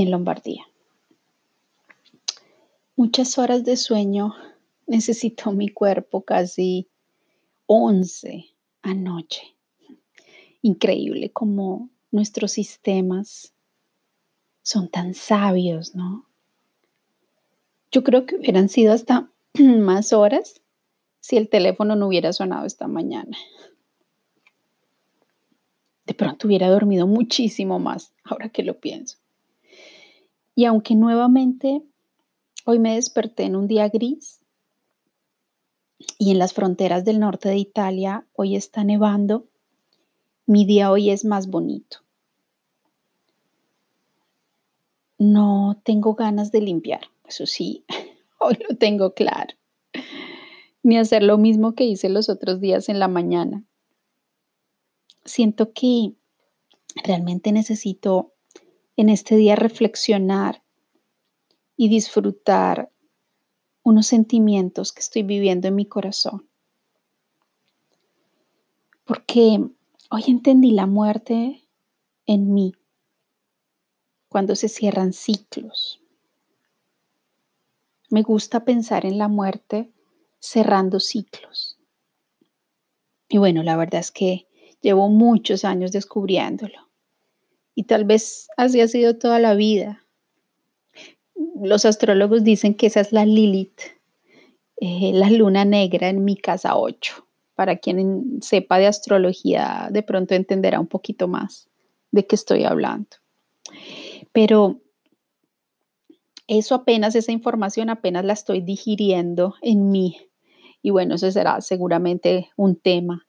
en Lombardía. Muchas horas de sueño necesitó mi cuerpo, casi 11 anoche. Increíble como nuestros sistemas son tan sabios, ¿no? Yo creo que hubieran sido hasta más horas si el teléfono no hubiera sonado esta mañana de pronto hubiera dormido muchísimo más, ahora que lo pienso. Y aunque nuevamente hoy me desperté en un día gris y en las fronteras del norte de Italia hoy está nevando, mi día hoy es más bonito. No tengo ganas de limpiar, eso sí, hoy lo tengo claro, ni hacer lo mismo que hice los otros días en la mañana siento que realmente necesito en este día reflexionar y disfrutar unos sentimientos que estoy viviendo en mi corazón. Porque hoy entendí la muerte en mí cuando se cierran ciclos. Me gusta pensar en la muerte cerrando ciclos. Y bueno, la verdad es que Llevo muchos años descubriéndolo. Y tal vez así ha sido toda la vida. Los astrólogos dicen que esa es la Lilith, eh, la luna negra en mi casa 8. Para quien sepa de astrología, de pronto entenderá un poquito más de qué estoy hablando. Pero eso apenas, esa información apenas la estoy digiriendo en mí. Y bueno, eso será seguramente un tema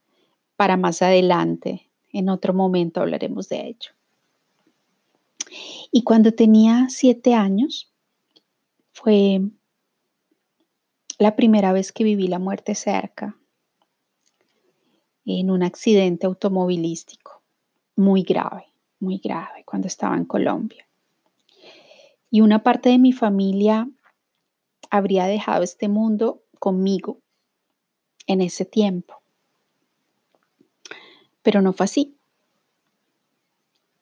para más adelante. En otro momento hablaremos de ello. Y cuando tenía siete años, fue la primera vez que viví la muerte cerca, en un accidente automovilístico, muy grave, muy grave, cuando estaba en Colombia. Y una parte de mi familia habría dejado este mundo conmigo en ese tiempo pero no fue así.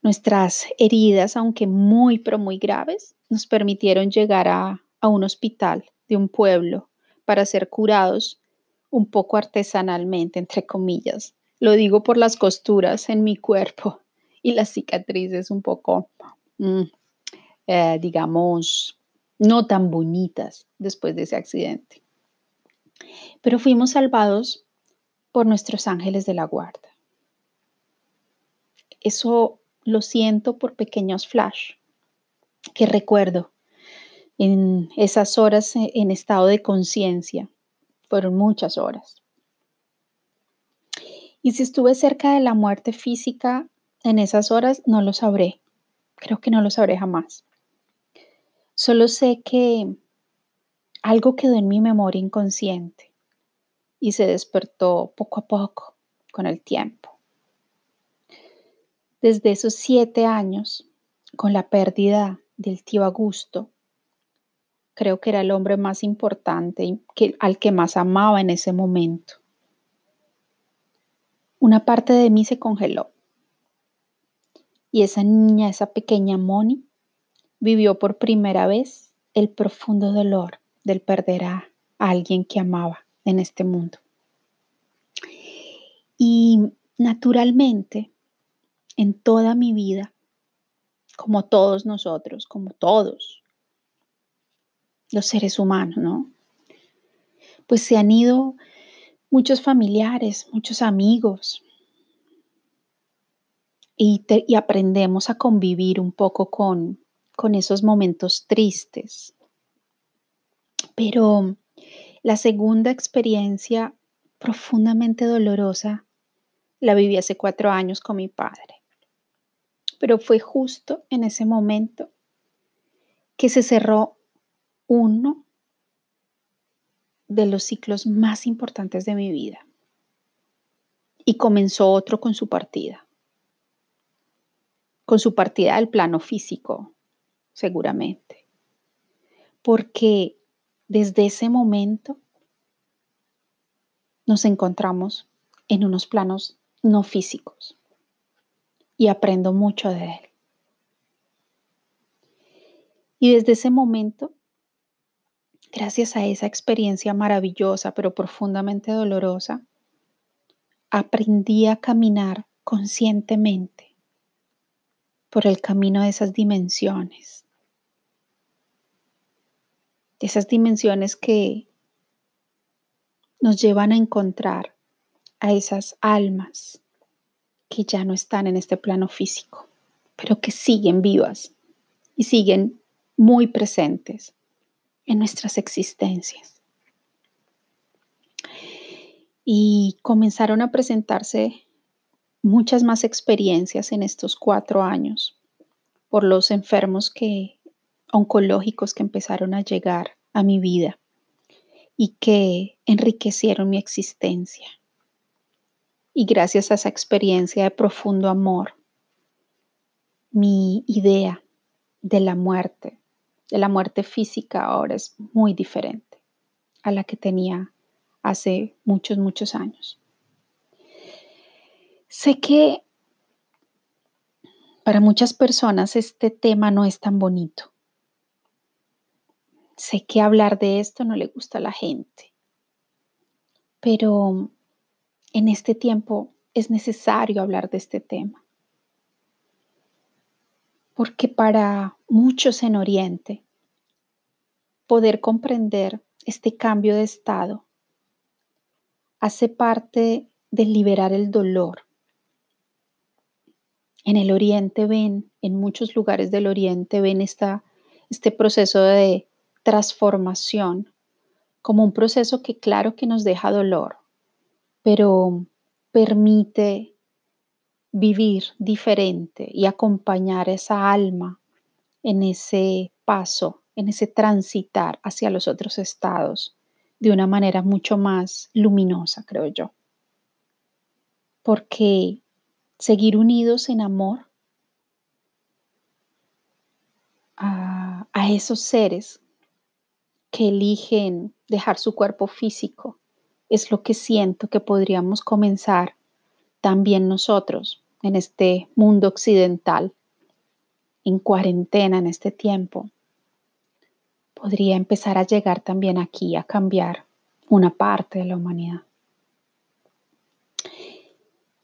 Nuestras heridas, aunque muy, pero muy graves, nos permitieron llegar a, un hospital de un pueblo para ser curados un poco artesanalmente, entre comillas. Lo digo por las costuras en mi cuerpo y las cicatrices un poco, mm, eh, digamos, no tan bonitas después de ese accidente. Pero fuimos salvados por nuestros ángeles de la guarda. Eso lo siento por pequeños flash que recuerdo en esas horas e, en estado de conciencia. Fueron muchas horas. Y si estuve cerca de la muerte física en esas horas, no lo sabré. Creo que no lo sabré jamás. Solo sé que algo quedó en mi memoria inconsciente y se despertó poco a poco con el tiempo desde esos siete años, con la pérdida del tío Augusto, creo que era el hombre más importante que, al que más amaba en ese momento. Una parte de mí se congeló. Y esa niña, esa pequeña Moni, vivió por primera vez el profundo dolor del perder a alguien que amaba en este mundo. Y naturalmente, en toda mi vida, como todos nosotros, como todos los seres humanos, ¿no? Pues se han ido muchos familiares, muchos amigos, y, aprendemos a convivir un poco con, con esos momentos tristes. Pero la segunda experiencia profundamente dolorosa la viví hace cuatro años con mi padre pero fue justo en ese momento que se cerró uno de los ciclos más importantes de mi vida. Y comenzó otro con su partida, con su partida del plano físico, seguramente, porque desde ese momento nos encontramos en unos planos no físicos y aprendo mucho de él. Y desde ese momento, gracias a esa experiencia maravillosa pero profundamente dolorosa, aprendí a caminar conscientemente por el camino de esas dimensiones, de esas dimensiones que nos llevan a encontrar a esas almas que ya no están en este plano físico, pero que siguen vivas y siguen muy presentes en nuestras existencias. Y comenzaron a presentarse muchas más experiencias en estos cuatro años por los enfermos que, oncológicos que empezaron a llegar a mi vida y que enriquecieron mi existencia. Y gracias a esa experiencia de profundo amor, mi idea de la muerte de la muerte física ahora es muy diferente a la que tenía hace muchos, muchos años. Sé que para muchas personas este tema no es tan bonito. Sé que hablar de esto no le gusta a la gente, pero en este tiempo es necesario hablar de este tema porque para muchos en Oriente, poder comprender este cambio de estado hace parte de liberar el dolor. En el Oriente ven, en muchos lugares del Oriente ven esta, este proceso de transformación como un proceso que claro que nos deja dolor, pero permite vivir diferente y acompañar esa alma en ese paso, en ese transitar hacia los otros estados de una manera mucho más luminosa, creo yo. Porque seguir unidos en amor a, a esos seres que eligen dejar su cuerpo físico es lo que siento que podríamos comenzar también nosotros en este mundo occidental, en cuarentena en este tiempo, podría empezar a llegar también aquí a cambiar una parte de la humanidad.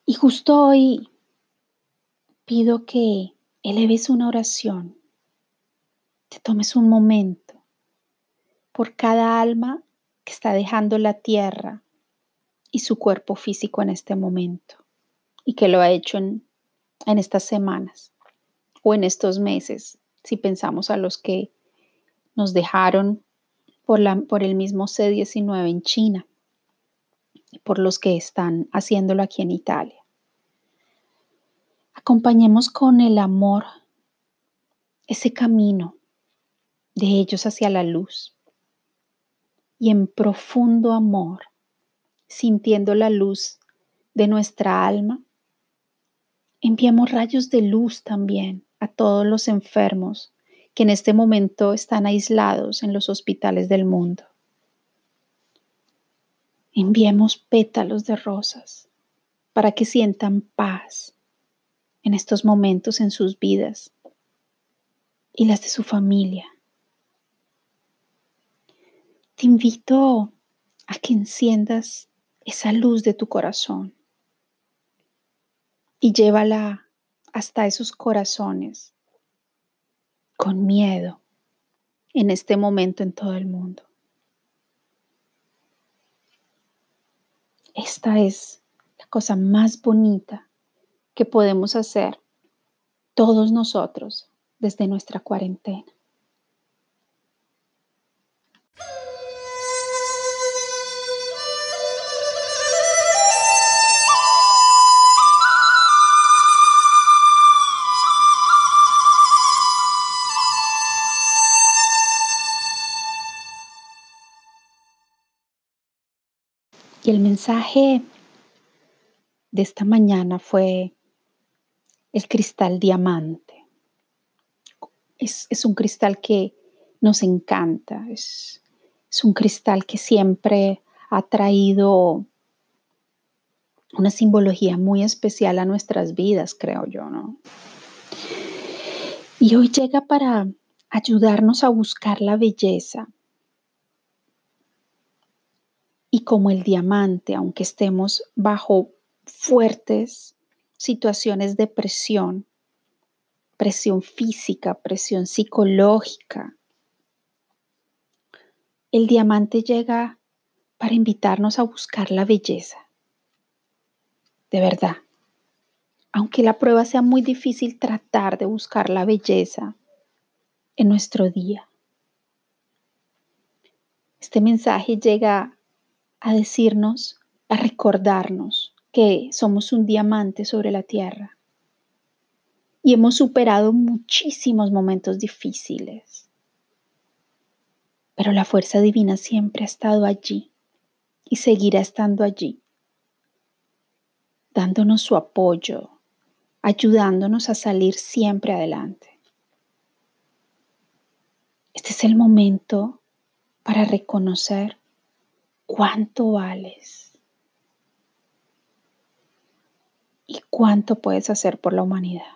Y justo hoy pido que eleves una oración, te tomes un momento por cada alma que está dejando la tierra y su cuerpo físico en este momento y que lo ha hecho en, estas semanas o en estos meses, si pensamos a los que nos dejaron por, la, por el mismo C-19 en China y por los que están haciéndolo aquí en Italia. Acompañemos con el amor ese camino de ellos hacia la luz y en profundo amor, sintiendo la luz de nuestra alma, Enviamos rayos de luz también a todos los enfermos que en este momento están aislados en los hospitales del mundo. Enviemos pétalos de rosas para que sientan paz en estos momentos en sus vidas y las de su familia. Te invito a que enciendas esa luz de tu corazón y llévala hasta esos corazones con miedo en este momento en todo el mundo. Esta es la cosa más bonita que podemos hacer todos nosotros desde nuestra cuarentena. El mensaje de esta mañana fue el cristal diamante. Es, un cristal que nos encanta, es, es un cristal que siempre ha traído una simbología muy especial a nuestras vidas, creo yo, ¿no? Y hoy llega para ayudarnos a buscar la belleza. Como el diamante, aunque estemos bajo fuertes situaciones de presión, presión física, presión psicológica, el diamante llega para invitarnos a buscar la belleza. De verdad. Aunque la prueba sea muy difícil, tratar de buscar la belleza en nuestro día. Este mensaje llega a decirnos, a recordarnos que somos un diamante sobre la tierra y hemos superado muchísimos momentos difíciles. Pero la fuerza divina siempre ha estado allí y seguirá estando allí, dándonos su apoyo, ayudándonos a salir siempre adelante. Este es el momento para reconocer cuánto vales y cuánto puedes hacer por la humanidad.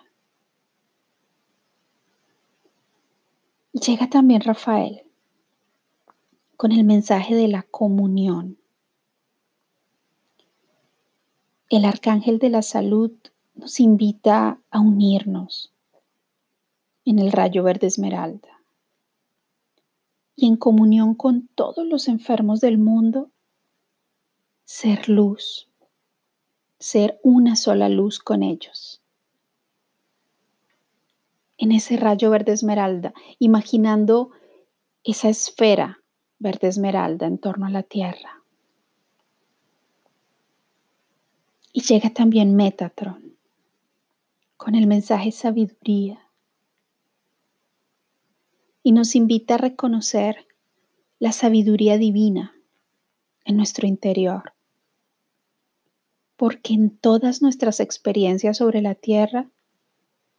Llega también Rafael con el mensaje de la comunión. El arcángel de la salud nos invita a unirnos en el rayo verde esmeralda y en comunión con todos los enfermos del mundo, ser luz, ser una sola luz con ellos. En ese rayo verde esmeralda, imaginando esa esfera verde esmeralda en torno a la tierra. Y llega también Metatron con el mensaje sabiduría y nos invita a reconocer la sabiduría divina en nuestro interior. Porque en todas nuestras experiencias sobre la tierra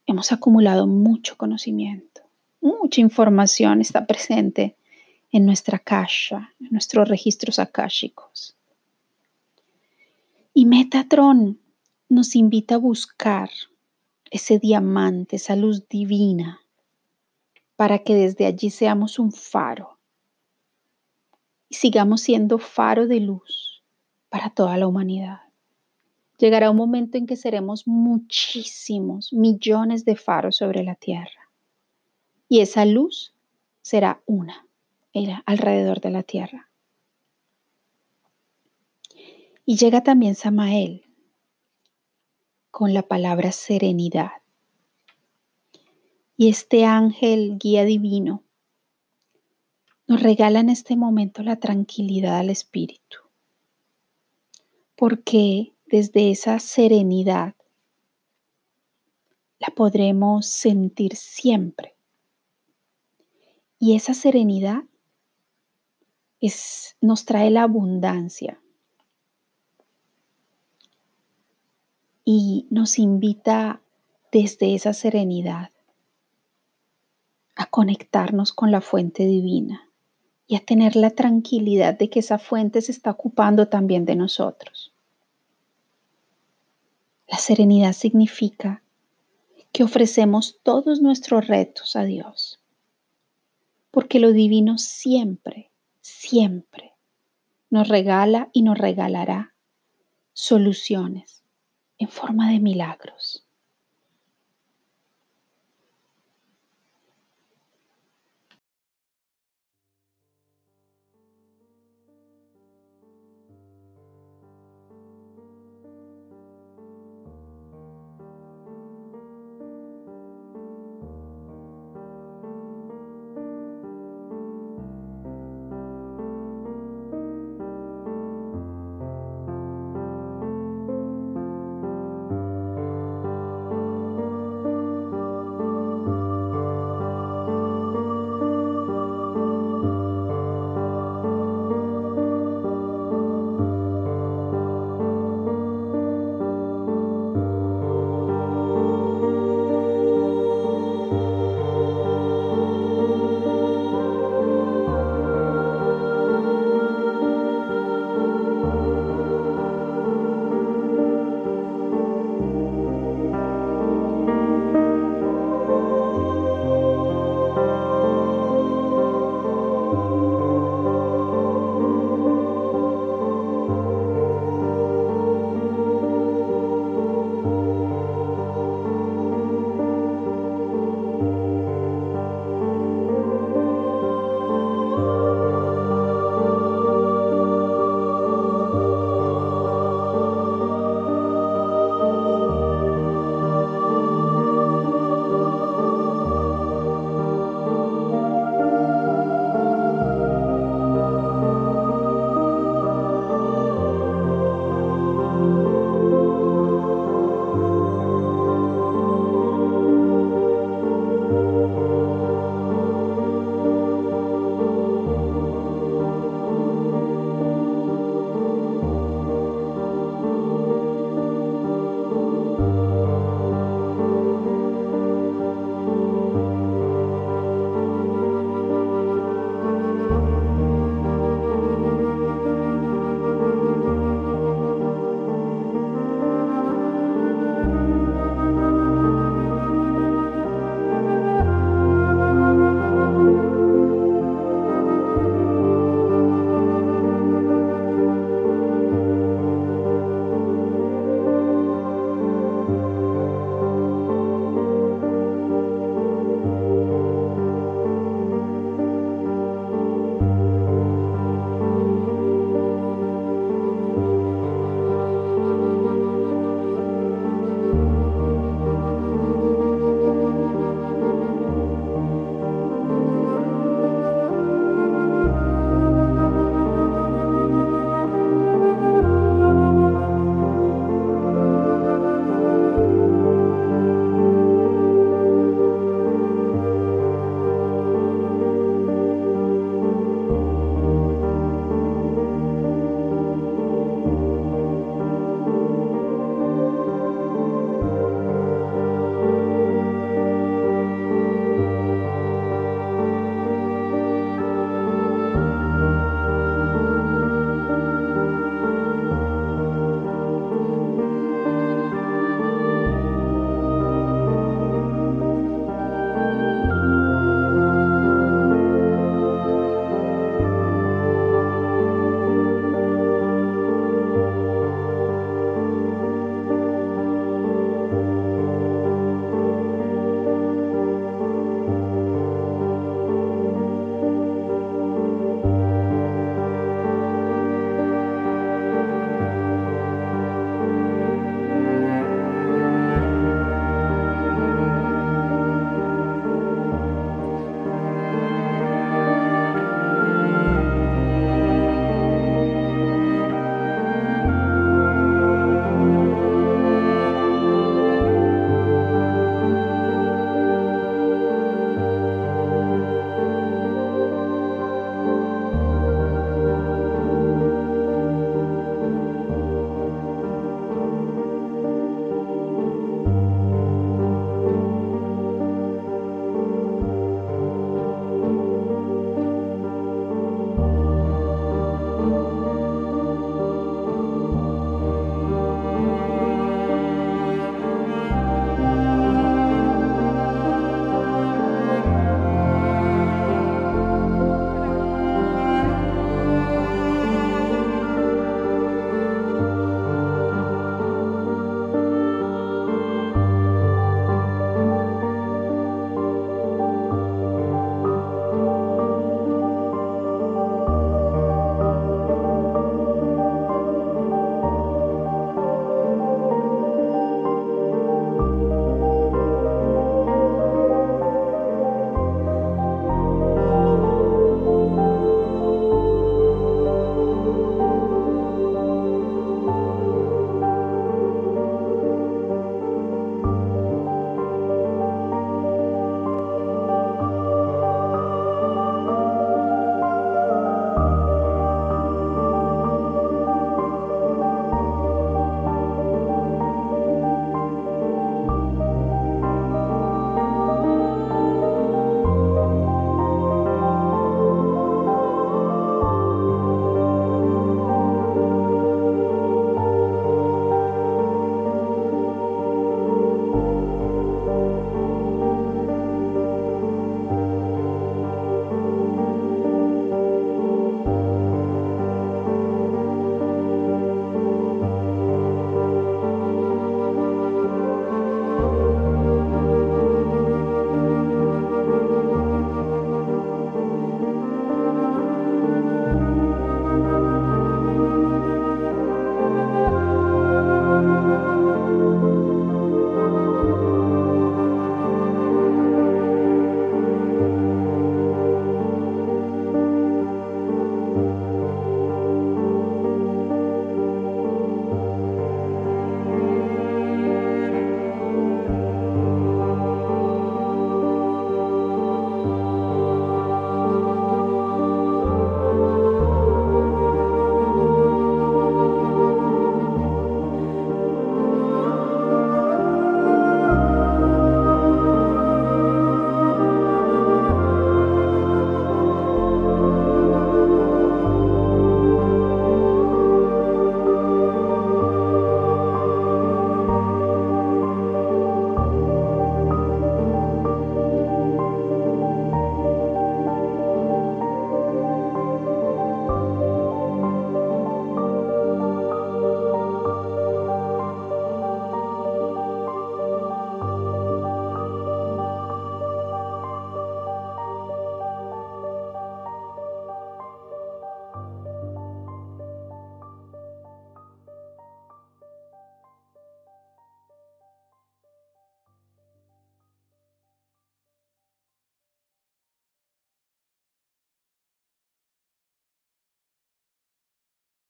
hemos acumulado mucho conocimiento, mucha información está presente en nuestra caja, en nuestros registros akáshicos. Y Metatron nos invita a buscar ese diamante, esa luz divina para que desde allí seamos un faro y sigamos siendo faro de luz para toda la humanidad. Llegará un momento en que seremos muchísimos, millones de faros sobre la tierra y esa luz será una alrededor de la tierra. Y llega también Samael con la palabra serenidad. Y este ángel guía divino nos regala en este momento la tranquilidad al espíritu. Porque desde esa serenidad la podremos sentir siempre. Y esa serenidad es, nos trae la abundancia y nos invita desde esa serenidad a conectarnos con la fuente divina y a tener la tranquilidad de que esa fuente se está ocupando también de nosotros. La serenidad significa que ofrecemos todos nuestros retos a Dios, porque lo divino siempre, siempre nos regala y nos regalará soluciones en forma de milagros.